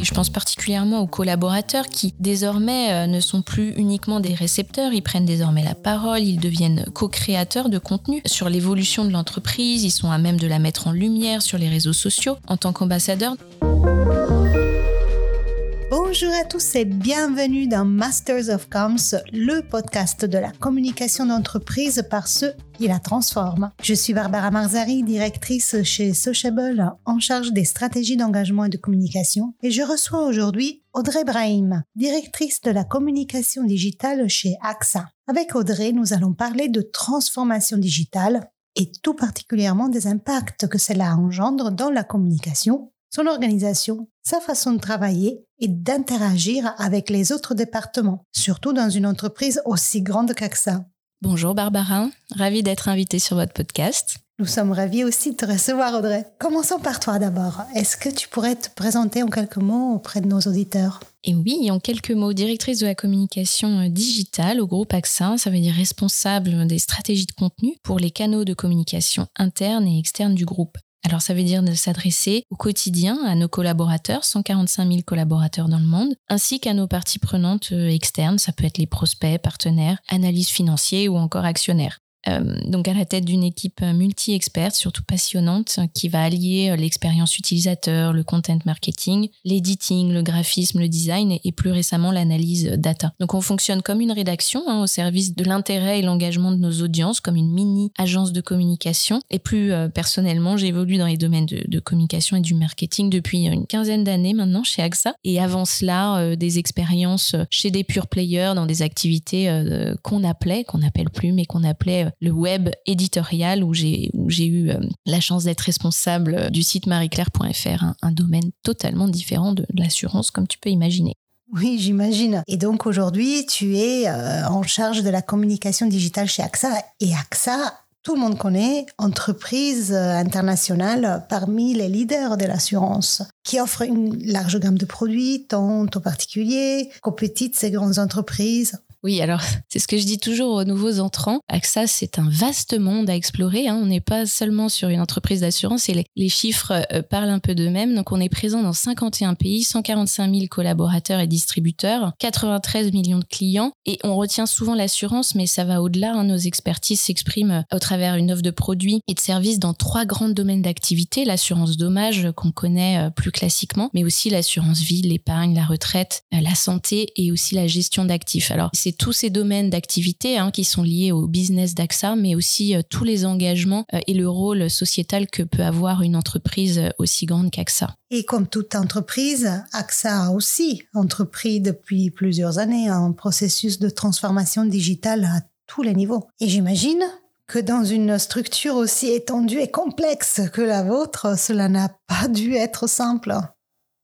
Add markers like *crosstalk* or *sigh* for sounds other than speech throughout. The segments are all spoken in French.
je pense particulièrement aux collaborateurs qui désormais euh, ne sont plus uniquement des récepteurs, ils prennent désormais la parole, ils deviennent co-créateurs de contenu sur l'évolution de l'entreprise, ils sont à même de la mettre en lumière sur les réseaux sociaux en tant qu'ambassadeurs. Bonjour à tous et bienvenue dans Masters of Comms, le podcast de la communication d'entreprise par ceux qui la transforment. Je suis Barbara Marzari, directrice chez Sociable en charge des stratégies d'engagement et de communication et je reçois aujourd'hui Audrey Brahim, directrice de la communication digitale chez AXA. Avec Audrey, nous allons parler de transformation digitale et tout particulièrement des impacts que cela engendre dans la communication son organisation, sa façon de travailler et d'interagir avec les autres départements, surtout dans une entreprise aussi grande qu'AXA. Bonjour Barbara, ravie d'être invitée sur votre podcast. Nous sommes ravis aussi de te recevoir Audrey. Commençons par toi d'abord. Est-ce que tu pourrais te présenter en quelques mots auprès de nos auditeurs? Et oui, en quelques mots, directrice de la communication digitale au groupe AXA, ça veut dire responsable des stratégies de contenu pour les canaux de communication internes et externes du groupe. Alors ça veut dire de s'adresser au quotidien à nos collaborateurs, 145 000 collaborateurs dans le monde, ainsi qu'à nos parties prenantes euh, externes, ça peut être les prospects, partenaires, analystes financiers ou encore actionnaires. Euh, donc à la tête d'une équipe multi-experte, surtout passionnante, qui va allier euh, l'expérience utilisateur, le content marketing, l'editing, le graphisme, le design et, plus récemment l'analyse data. Donc on fonctionne comme une rédaction hein, au service de l'intérêt et l'engagement de nos audiences, comme une mini agence de communication. Et plus euh, personnellement, j'évolue dans les domaines de, communication et du marketing depuis une quinzaine d'années maintenant chez AXA. Et avant cela, des expériences chez des pure players dans des activités qu'on appelait, qu'on n'appelle plus, mais qu'on appelait le web éditorial où j'ai eu euh, la chance d'être responsable du site marieclaire.fr, un, domaine totalement différent de, l'assurance comme tu peux imaginer. Oui, j'imagine. Et donc aujourd'hui, tu es euh, en charge de la communication digitale chez AXA. Et AXA, tout le monde connaît, entreprise euh, internationale parmi les leaders de l'assurance, qui offre une large gamme de produits, tant aux particuliers qu'aux petites et grandes entreprises. Oui, alors *laughs* c'est ce que je dis toujours aux nouveaux entrants. AXA, c'est un vaste monde à explorer. Hein. On n'est pas seulement sur une entreprise d'assurance et les, chiffres euh, parlent un peu d'eux-mêmes. Donc on est présent dans 51 pays, 145 000 collaborateurs et distributeurs, 93 millions de clients. Et on retient souvent l'assurance, mais ça va au-delà. Hein. Nos expertises s'expriment euh, au travers une offre de produits et de services dans trois grands domaines d'activité. L'assurance dommage qu'on connaît euh, plus classiquement, mais aussi l'assurance vie, l'épargne, la retraite, la santé et aussi la gestion d'actifs. Alors c'est tous ces domaines d'activité hein, qui sont liés au business d'AXA, mais aussi euh, tous les engagements euh, et le rôle sociétal que peut avoir une entreprise euh, aussi grande qu'AXA. Et comme toute entreprise, AXA a aussi entrepris depuis plusieurs années un processus de transformation digitale à tous les niveaux. Et j'imagine que dans une structure aussi étendue et complexe que la vôtre, cela n'a pas dû être simple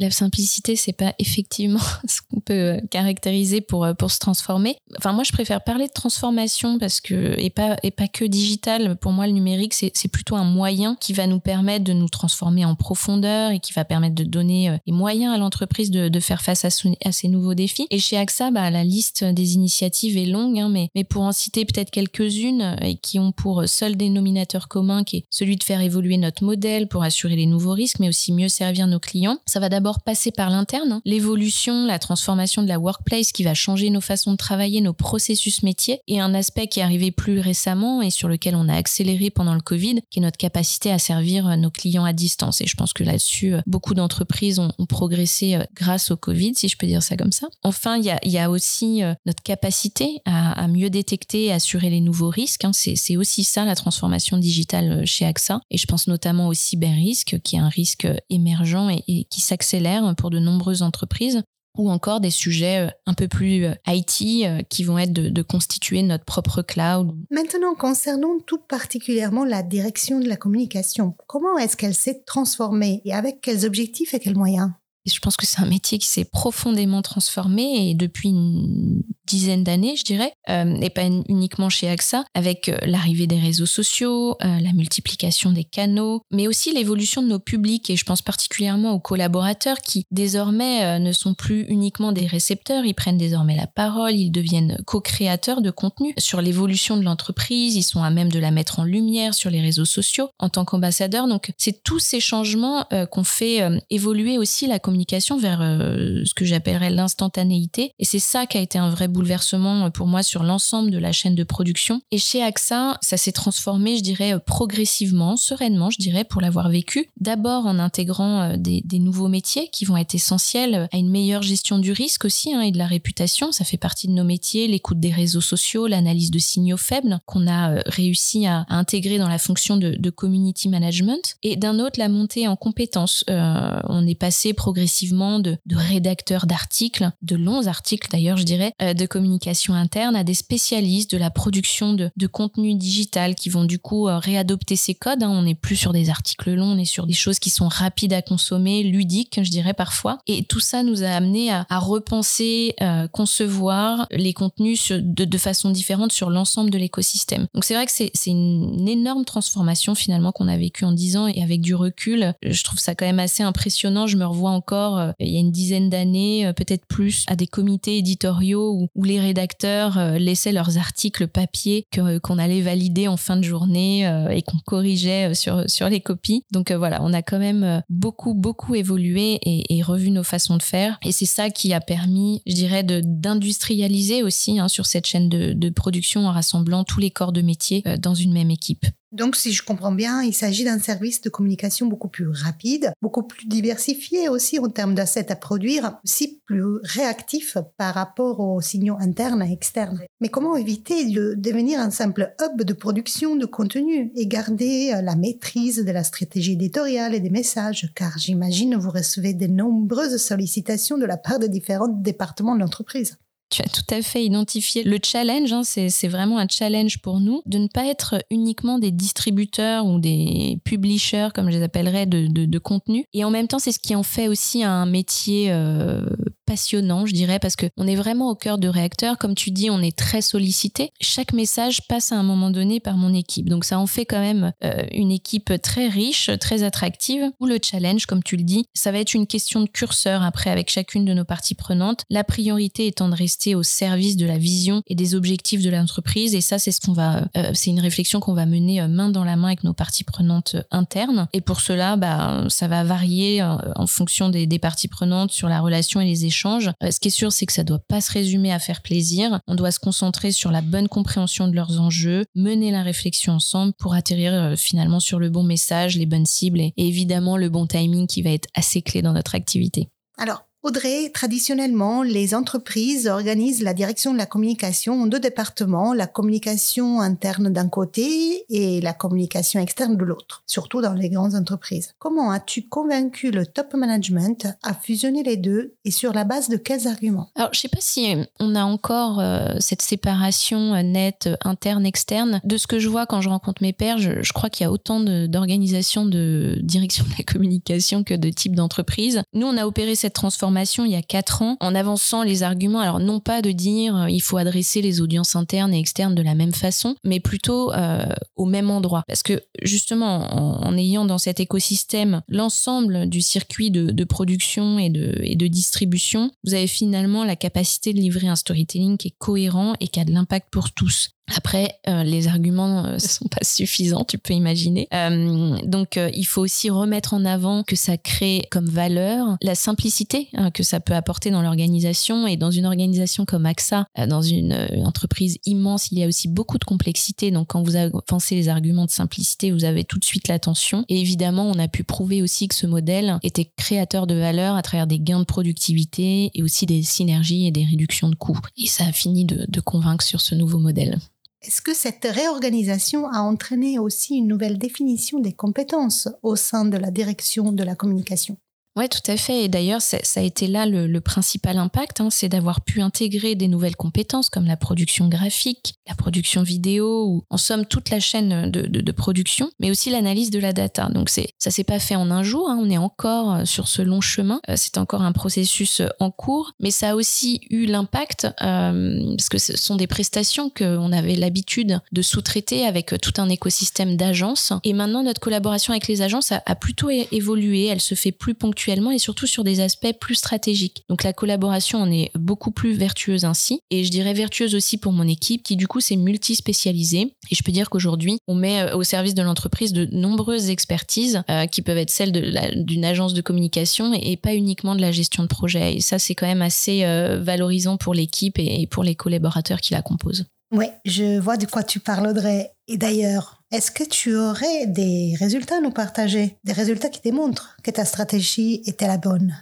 la simplicité, c'est pas effectivement *laughs* ce qu'on peut euh, caractériser pour, euh, pour se transformer. Enfin, moi, je préfère parler de transformation parce que, et pas, et pas que digital. Pour moi, le numérique, c'est plutôt un moyen qui va nous permettre de nous transformer en profondeur et qui va permettre de donner euh, les moyens à l'entreprise de, de, faire face à, à, ces nouveaux défis. Et chez AXA, bah, la liste des initiatives est longue, hein, mais, mais pour en citer peut-être quelques-unes et qui ont pour seul dénominateur commun qui est celui de faire évoluer notre modèle pour assurer les nouveaux risques, mais aussi mieux servir nos clients. Ça va d'abord passer par l'interne, hein. l'évolution, la transformation de la workplace qui va changer nos façons de travailler, nos processus métiers, et un aspect qui est arrivé plus récemment et sur lequel on a accéléré pendant le Covid, qui est notre capacité à servir euh, nos clients à distance. Et je pense que là-dessus, euh, beaucoup d'entreprises ont, progressé euh, grâce au Covid, si je peux dire ça comme ça. Enfin, il y a, aussi notre capacité à, mieux détecter et assurer les nouveaux risques. Hein. C'est aussi ça la transformation digitale chez AXA. Et je pense notamment au cyber-risque, qui est un risque émergent et qui s'accélère pour de nombreuses entreprises ou encore des sujets euh, un peu plus euh, IT euh, qui vont être de, constituer notre propre cloud. Maintenant, concernant tout particulièrement la direction de la communication, comment est-ce qu'elle s'est transformée et avec quels objectifs et quels moyens? Je pense que c'est un métier qui s'est profondément transformé et depuis une dizaine d'années, je dirais, euh, et pas uniquement chez AXA, avec euh, l'arrivée des réseaux sociaux, euh, la multiplication des canaux, mais aussi l'évolution de nos publics. Et je pense particulièrement aux collaborateurs qui désormais ne sont plus uniquement des récepteurs, ils prennent désormais la parole, ils deviennent co-créateurs de contenu. Sur l'évolution de l'entreprise, ils sont à même de la mettre en lumière sur les réseaux sociaux en tant qu'ambassadeurs. Donc c'est tous ces changements qu'on fait évoluer aussi la communication vers ce que j'appellerais l'instantanéité. Et c'est ça qui a été un vrai bouleversement pour moi sur l'ensemble de la chaîne de production. Et chez AXA, ça s'est transformé, je dirais, progressivement, sereinement, je dirais, pour l'avoir vécu. D'abord en intégrant des, nouveaux métiers qui vont être essentiels à une meilleure gestion du risque aussi hein, et de la réputation. Ça fait partie de nos métiers, l'écoute des réseaux sociaux, l'analyse de signaux faibles qu'on a réussi à, intégrer dans la fonction de, community management. Et d'un autre, la montée en compétences. Euh, on est passé progressivement de, de rédacteurs d'articles, de longs articles d'ailleurs, je dirais, euh, de communication interne à des spécialistes de la production de, de contenu digital qui vont du coup euh, réadopter ces codes. Hein. On n'est plus sur des articles longs, on est sur des choses qui sont rapides à consommer, ludiques, je dirais parfois. Et tout ça nous a amené à, repenser, concevoir les contenus de, de façon différente sur l'ensemble de l'écosystème. Donc c'est vrai que c'est une énorme transformation finalement qu'on a vécue en dix ans et avec du recul, je trouve ça quand même assez impressionnant. Je me revois euh, il y a une dizaine d'années, euh, peut-être plus, à des comités éditoriaux où, les rédacteurs euh, laissaient leurs articles papier qu'on allait valider en fin de journée et qu'on corrigeait sur, sur les copies. Donc voilà, on a quand même beaucoup, beaucoup évolué et, revu nos façons de faire. Et c'est ça qui a permis, je dirais, d'industrialiser aussi hein, sur cette chaîne de, de production en rassemblant tous les corps de métier dans une même équipe. Donc, si je comprends bien, il s'agit d'un service de communication beaucoup plus rapide, beaucoup plus diversifié aussi en termes d'assets à produire, aussi plus réactif par rapport aux signaux internes et externes. Mais comment éviter de devenir un simple hub de production de contenu et garder la maîtrise de la stratégie éditoriale et des messages? Car j'imagine vous recevez de nombreuses sollicitations de la part des différents départements de l'entreprise. Tu as tout à fait identifié le challenge, hein, c'est vraiment un challenge pour nous de ne pas être uniquement des distributeurs ou des publishers, comme je les appellerais, de, contenu. Et en même temps, c'est ce qui en fait aussi un métier euh, passionnant, je dirais, parce qu'on est vraiment au cœur de réacteurs. Comme tu dis, on est très sollicité. Chaque message passe à un moment donné par mon équipe. Donc ça en fait quand même euh, une équipe très riche, très attractive. Ou le challenge, comme tu le dis, ça va être une question de curseur après avec chacune de nos parties prenantes. La priorité étant de rester au service de la vision et des objectifs de l'entreprise. Et ça, c'est ce qu'on va, euh, c'est une réflexion qu'on va mener euh, main dans la main avec nos parties prenantes internes. Et pour cela, bah, ça va varier en fonction des, parties prenantes sur la relation et les échanges euh, ce qui est sûr, c'est que ça doit pas se résumer à faire plaisir. On doit se concentrer sur la bonne compréhension de leurs enjeux, mener la réflexion ensemble pour atterrir euh, finalement sur le bon message, les bonnes cibles et évidemment le bon timing qui va être assez clé dans notre activité. Alors, Audrey, traditionnellement, les entreprises organisent la direction de la communication en deux départements, la communication interne d'un côté et la communication externe de l'autre, surtout dans les grandes entreprises. Comment as-tu convaincu le top management à fusionner les deux et sur la base de quels arguments? Alors, je sais pas si on a encore euh, cette séparation euh, nette interne-externe. De ce que je vois quand je rencontre mes pairs, je, crois qu'il y a autant d'organisations de, de direction de la communication que de types d'entreprises. Nous, on a opéré cette transformation il y a quatre ans en avançant les arguments. Alors non pas de dire euh, il faut adresser les audiences internes et externes de la même façon, mais plutôt euh, au même endroit. Parce que justement, en, ayant dans cet écosystème l'ensemble du circuit de, production et de, et de distribution, vous avez finalement la capacité de livrer un storytelling qui est cohérent et qui a de l'impact pour tous. Après, euh, les arguments ne euh, *laughs* sont pas suffisants, tu peux imaginer. Euh, donc, il faut aussi remettre en avant que ça crée comme valeur la simplicité hein, que ça peut apporter dans l'organisation. Et dans une organisation comme AXA, dans une, entreprise immense, il y a aussi beaucoup de complexité. Donc, quand vous avancez les arguments de simplicité, vous avez tout de suite l'attention. Et évidemment, on a pu prouver aussi que ce modèle était créateur de valeur à travers des gains de productivité et aussi des synergies et des réductions de coûts. Et ça a fini de convaincre sur ce nouveau modèle. Est-ce que cette réorganisation a entraîné aussi une nouvelle définition des compétences au sein de la direction de la communication? Oui, tout à fait. Et d'ailleurs, ça, a été là le, principal impact, hein, c'est d'avoir pu intégrer des nouvelles compétences comme la production graphique, la production vidéo, ou en somme toute la chaîne de, production, mais aussi l'analyse de la data. Donc c'est, ça s'est pas fait en un jour. Hein. on est encore euh, sur ce long chemin. Euh, c'est encore un processus euh, en cours, mais ça a aussi eu l'impact parce que ce sont des prestations qu'on avait l'habitude de sous-traiter avec tout un écosystème d'agences. Et maintenant, notre collaboration avec les agences a, plutôt évolué. Elle se fait plus ponctuellement et surtout sur des aspects plus stratégiques. Donc la collaboration en est beaucoup plus vertueuse ainsi et je dirais vertueuse aussi pour mon équipe qui du coup s'est multispécialisée et je peux dire qu'aujourd'hui on met euh, au service de l'entreprise de nombreuses expertises euh, qui peuvent être celles d'une agence de communication et, pas uniquement de la gestion de projet et ça c'est quand même assez euh, valorisant pour l'équipe et, et pour les collaborateurs qui la composent. Oui, je vois de quoi tu parles Audrey. Et d'ailleurs, est-ce que tu aurais des résultats à nous partager? Des résultats qui démontrent que ta stratégie était la bonne?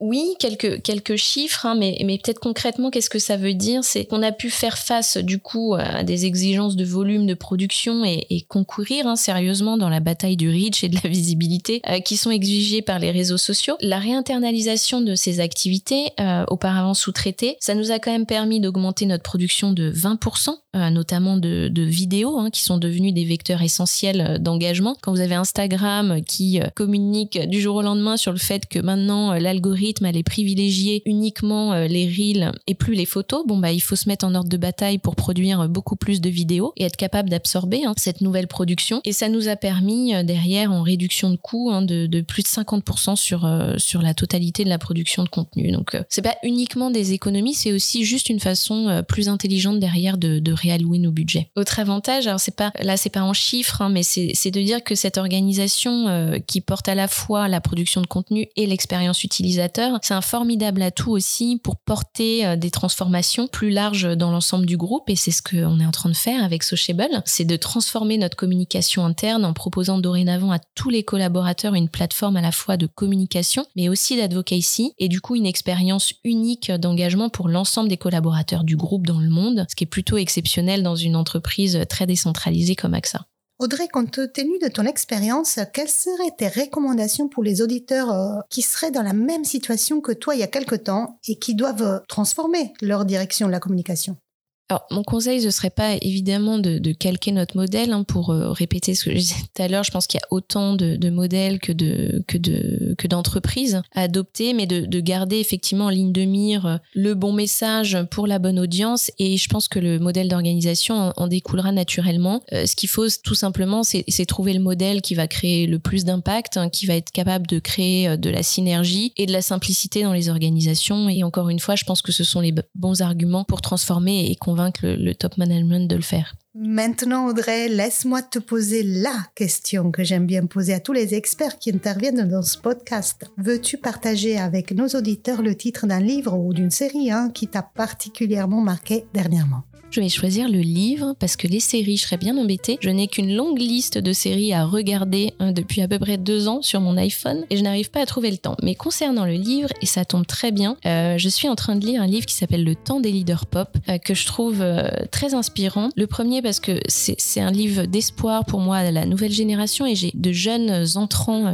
Oui, quelques, quelques chiffres, hein, mais, mais peut-être concrètement, qu'est-ce que ça veut dire? C'est qu'on a pu faire face du coup à des exigences de volume de production et, concourir hein, sérieusement dans la bataille du reach et de la visibilité euh, qui sont exigées par les réseaux sociaux. La réinternalisation de ces activités, euh, auparavant sous-traitées, ça nous a quand même permis d'augmenter notre production de 20%, euh, notamment de, de vidéos hein, qui sont devenues des vecteurs essentiels d'engagement. Quand vous avez Instagram qui communique du jour au lendemain sur le fait que maintenant l'algorithme aller privilégier uniquement euh, les reels et plus les photos, bon bah il faut se mettre en ordre de bataille pour produire beaucoup plus de vidéos et être capable d'absorber hein, cette nouvelle production. Et ça nous a permis euh, derrière en réduction de coûts hein, de, de, plus de 50% sur euh, sur la totalité de la production de contenu. Donc c'est pas uniquement des économies, c'est aussi juste une façon plus intelligente derrière de, de réallouer nos budgets. Autre avantage, alors c'est pas là c'est pas en chiffres, hein, mais c'est de dire que cette organisation qui porte à la fois la production de contenu et l'expérience utilisateur c'est un formidable atout aussi pour porter euh, des transformations plus larges dans l'ensemble du groupe et c'est ce qu'on est en train de faire avec Sociable, c'est de transformer notre communication interne en proposant dorénavant à tous les collaborateurs une plateforme à la fois de communication mais aussi d'advocacy et du coup une expérience unique d'engagement pour l'ensemble des collaborateurs du groupe dans le monde, ce qui est plutôt exceptionnel dans une entreprise très décentralisée comme AXA. Audrey, compte tenu de ton expérience, quelles seraient tes recommandations pour les auditeurs euh, qui seraient dans la même situation que toi il y a quelque temps et qui doivent euh, transformer leur direction de la communication? Alors, mon conseil, ce serait pas évidemment de, de calquer notre modèle hein, pour euh, répéter ce que je disais tout à l'heure. Je pense qu'il y a autant de, de, modèles que de que de que d'entreprises à adopter, mais de, de, garder effectivement en ligne de mire euh, le bon message pour la bonne audience. Et je pense que le modèle d'organisation en, découlera naturellement. Euh, ce qu'il faut tout simplement, c'est trouver le modèle qui va créer le plus d'impact, hein, qui va être capable de créer de la synergie et de la simplicité dans les organisations. Et encore une fois, je pense que ce sont les bons arguments pour transformer et convaincre le, top management de le faire. Maintenant, Audrey, laisse-moi te poser la question que j'aime bien poser à tous les experts qui interviennent dans ce podcast. Veux-tu partager avec nos auditeurs le titre d'un livre ou d'une série hein, qui t'a particulièrement marqué dernièrement? Je vais choisir le livre parce que les séries, je serais bien embêtée. Je n'ai qu'une longue liste de séries à regarder hein, depuis à peu près deux ans sur mon iPhone et je n'arrive pas à trouver le temps. Mais concernant le livre, et ça tombe très bien, euh, je suis en train de lire un livre qui s'appelle Le temps des leaders pop euh, que je trouve euh, très inspirant. Le premier parce que c'est un livre d'espoir pour moi la nouvelle génération et j'ai de jeunes entrants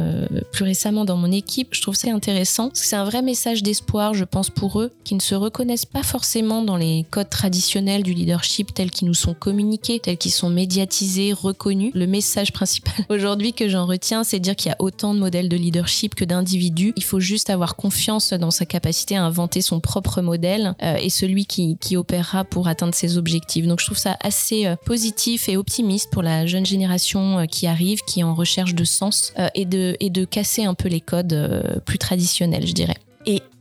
plus récemment dans mon équipe. Je trouve ça intéressant c'est un vrai message d'espoir, je pense, pour eux qui ne se reconnaissent pas forcément dans les codes traditionnels du leadership leadership tels qu'ils nous sont communiqués, tels qu'ils sont médiatisés, reconnus. Le message principal *laughs* aujourd'hui que j'en retiens, c'est dire qu'il y a autant de modèles de leadership que d'individus. Il faut juste avoir confiance dans sa capacité à inventer son propre modèle euh, et celui qui, qui opérera pour atteindre ses objectifs. Donc je trouve ça assez euh, positif et optimiste pour la jeune génération euh, qui arrive, qui est en recherche de sens et, de, et de casser un peu les codes plus traditionnels, je dirais.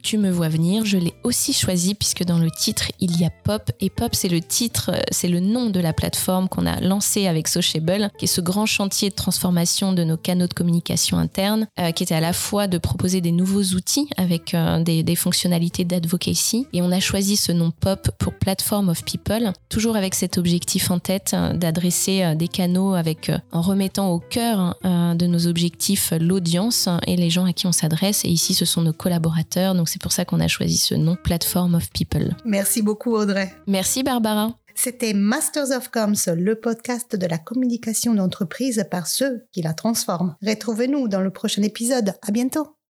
Tu me vois venir, je l'ai aussi choisi puisque dans le titre il y a Pop. Et Pop c'est le titre, euh, c'est le nom de la plateforme qu'on a lancée avec Sociable, qui est ce grand chantier de transformation de nos canaux de communication interne, euh, qui était à la fois de proposer des nouveaux outils avec euh, des, des, fonctionnalités d'advocacy. Et on a choisi ce nom Pop pour Platform of People, toujours avec cet objectif en tête d'adresser des canaux avec en remettant au cœur de nos objectifs l'audience et les gens à qui on s'adresse. Et ici ce sont nos collaborateurs. Donc c'est pour ça qu'on a choisi ce nom, Platform of People. Merci beaucoup Audrey. Merci Barbara. C'était Masters of Comms, le podcast de la communication d'entreprise par ceux qui la transforment. Retrouvez-nous dans le prochain épisode. À bientôt.